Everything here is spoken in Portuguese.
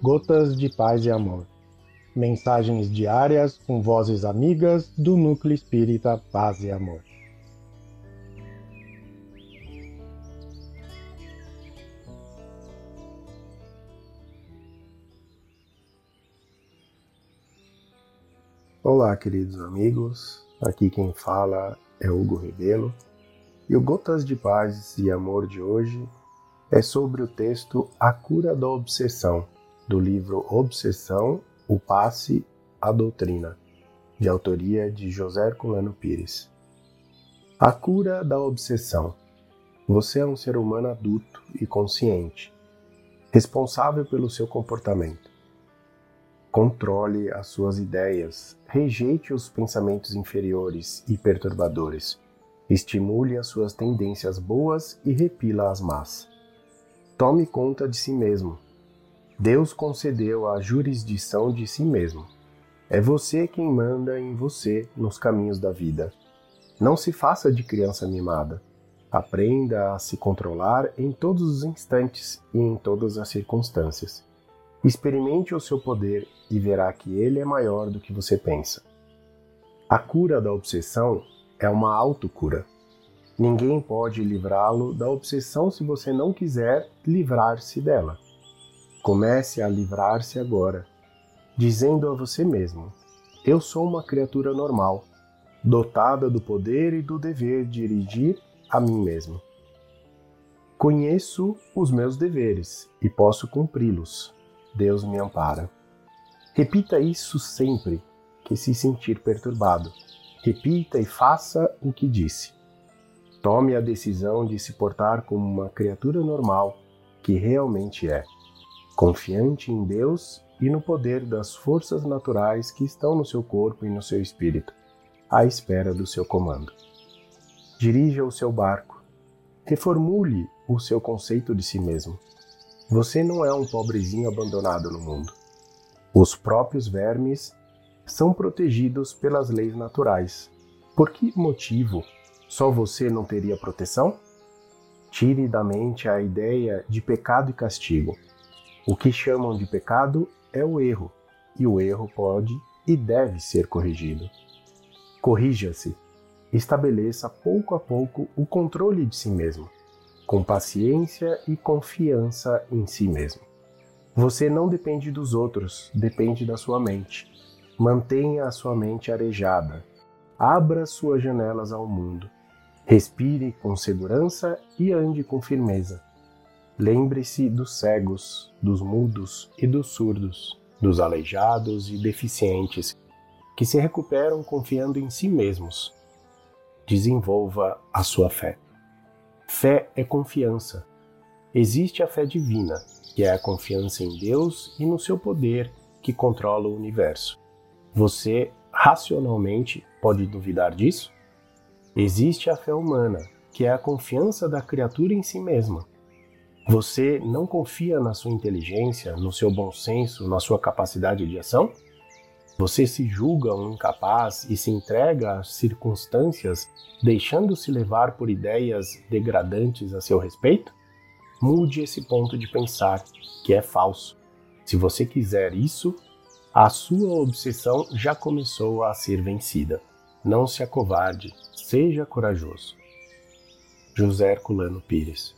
Gotas de Paz e Amor. Mensagens diárias com vozes amigas do Núcleo Espírita Paz e Amor. Olá, queridos amigos. Aqui quem fala é Hugo Rebelo. E o Gotas de Paz e Amor de hoje é sobre o texto A Cura da Obsessão, do livro Obsessão, o Passe, a Doutrina, de autoria de José Herculano Pires. A cura da obsessão. Você é um ser humano adulto e consciente, responsável pelo seu comportamento. Controle as suas ideias, rejeite os pensamentos inferiores e perturbadores, estimule as suas tendências boas e repila as más. Tome conta de si mesmo. Deus concedeu a jurisdição de si mesmo. É você quem manda em você nos caminhos da vida. Não se faça de criança mimada. Aprenda a se controlar em todos os instantes e em todas as circunstâncias. Experimente o seu poder e verá que ele é maior do que você pensa. A cura da obsessão é uma autocura. Ninguém pode livrá-lo da obsessão se você não quiser livrar-se dela. Comece a livrar-se agora, dizendo a você mesmo: Eu sou uma criatura normal, dotada do poder e do dever de dirigir a mim mesmo. Conheço os meus deveres e posso cumpri-los. Deus me ampara. Repita isso sempre que se sentir perturbado. Repita e faça o que disse. Tome a decisão de se portar como uma criatura normal que realmente é, confiante em Deus e no poder das forças naturais que estão no seu corpo e no seu espírito, à espera do seu comando. Dirija o seu barco. Reformule o seu conceito de si mesmo. Você não é um pobrezinho abandonado no mundo. Os próprios vermes são protegidos pelas leis naturais. Por que motivo só você não teria proteção? Tire da mente a ideia de pecado e castigo. O que chamam de pecado é o erro, e o erro pode e deve ser corrigido. Corrija-se. Estabeleça pouco a pouco o controle de si mesmo, com paciência e confiança em si mesmo. Você não depende dos outros, depende da sua mente. Mantenha a sua mente arejada. Abra suas janelas ao mundo. Respire com segurança e ande com firmeza. Lembre-se dos cegos, dos mudos e dos surdos, dos aleijados e deficientes, que se recuperam confiando em si mesmos. Desenvolva a sua fé. Fé é confiança. Existe a fé divina, que é a confiança em Deus e no seu poder que controla o universo. Você racionalmente pode duvidar disso? Existe a fé humana, que é a confiança da criatura em si mesma. Você não confia na sua inteligência, no seu bom senso, na sua capacidade de ação? Você se julga um incapaz e se entrega às circunstâncias, deixando-se levar por ideias degradantes a seu respeito? Mude esse ponto de pensar, que é falso. Se você quiser isso, a sua obsessão já começou a ser vencida. Não se acovarde, seja corajoso. José Herculano Pires.